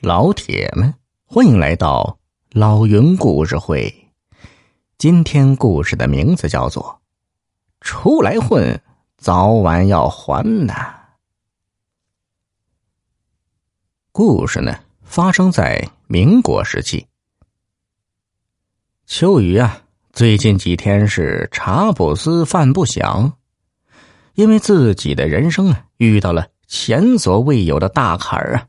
老铁们，欢迎来到老云故事会。今天故事的名字叫做《出来混，早晚要还的》。故事呢，发生在民国时期。秋雨啊，最近几天是茶不思饭不想，因为自己的人生啊，遇到了前所未有的大坎儿啊。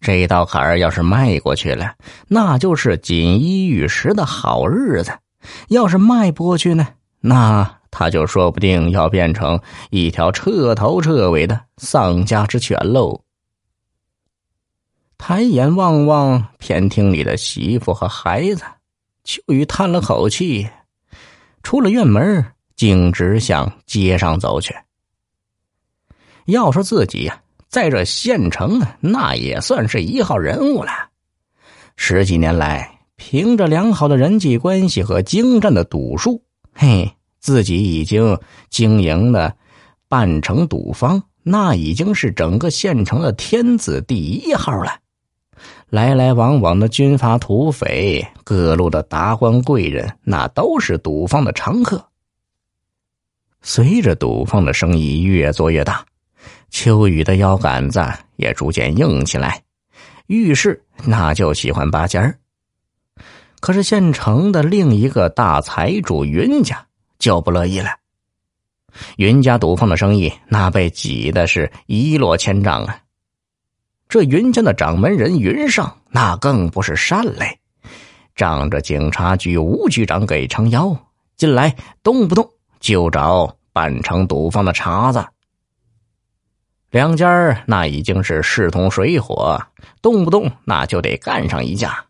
这道坎儿要是迈过去了，那就是锦衣玉食的好日子；要是迈不过去呢，那他就说不定要变成一条彻头彻尾的丧家之犬喽。抬眼望望偏厅里的媳妇和孩子，秋雨叹了口气，出了院门，径直向街上走去。要说自己呀。在这县城啊，那也算是一号人物了。十几年来，凭着良好的人际关系和精湛的赌术，嘿，自己已经经营的半城赌坊，那已经是整个县城的天子第一号了。来来往往的军阀土匪，各路的达官贵人，那都是赌坊的常客。随着赌坊的生意越做越大。秋雨的腰杆子也逐渐硬起来，遇事那就喜欢拔尖儿。可是县城的另一个大财主云家就不乐意了。云家赌坊的生意那被挤的是一落千丈啊！这云家的掌门人云上那更不是善类，仗着警察局吴局长给撑腰，进来动不动就找半城赌坊的茬子。两家那已经是势同水火，动不动那就得干上一架。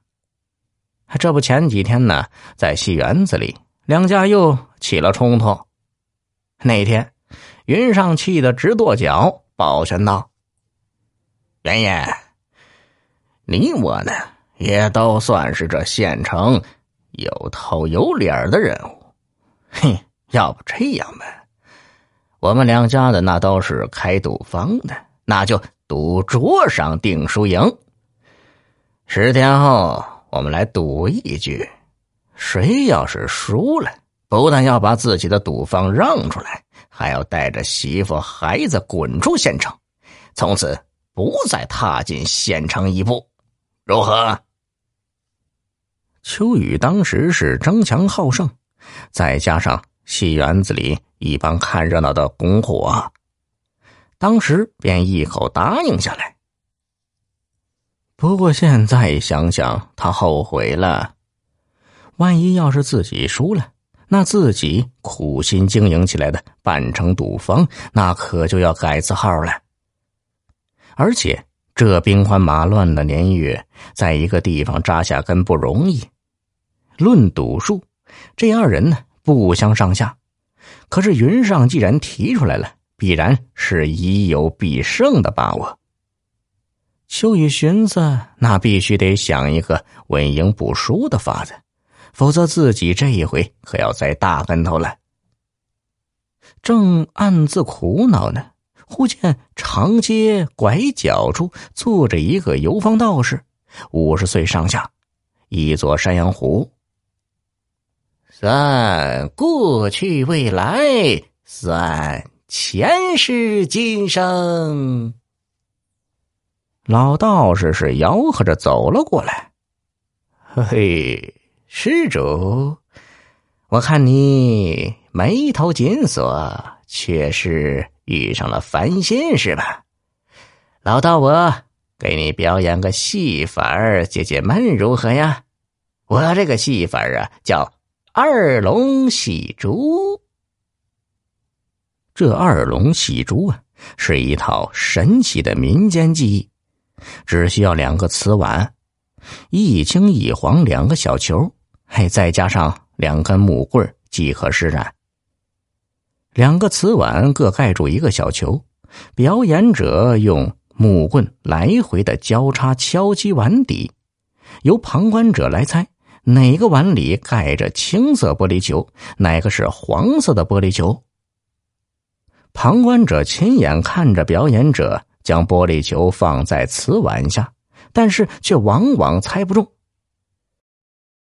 这不前几天呢，在戏园子里，两家又起了冲突。那天，云上气得直跺脚，抱拳道：“原爷，你我呢，也都算是这县城有头有脸的人物。嘿，要不这样吧。”我们两家的那都是开赌坊的，那就赌桌上定输赢。十天后，我们来赌一局，谁要是输了，不但要把自己的赌坊让出来，还要带着媳妇孩子滚出县城，从此不再踏进县城一步，如何？秋雨当时是争强好胜，再加上戏园子里。一帮看热闹的拱火，当时便一口答应下来。不过现在想想，他后悔了。万一要是自己输了，那自己苦心经营起来的半城赌坊，那可就要改字号了。而且这兵荒马乱的年月，在一个地方扎下根不容易。论赌术，这二人呢不相上下。可是云上既然提出来了，必然是已有必胜的把握。秋雨寻思，那必须得想一个稳赢不输的法子，否则自己这一回可要栽大跟头了。正暗自苦恼呢，忽见长街拐角处坐着一个游方道士，五十岁上下，一座山羊胡。算过去未来，算前世今生。老道士是吆喝着走了过来。嘿嘿，施主，我看你眉头紧锁，却是遇上了烦心是吧？老道，我给你表演个戏法解解闷，如何呀？我这个戏法啊，叫。二龙戏珠，这二龙戏珠啊，是一套神奇的民间技艺，只需要两个瓷碗，一青一黄两个小球，还再加上两根木棍即可施展。两个瓷碗各盖住一个小球，表演者用木棍来回的交叉敲击碗底，由旁观者来猜。哪个碗里盖着青色玻璃球，哪个是黄色的玻璃球？旁观者亲眼看着表演者将玻璃球放在瓷碗下，但是却往往猜不中。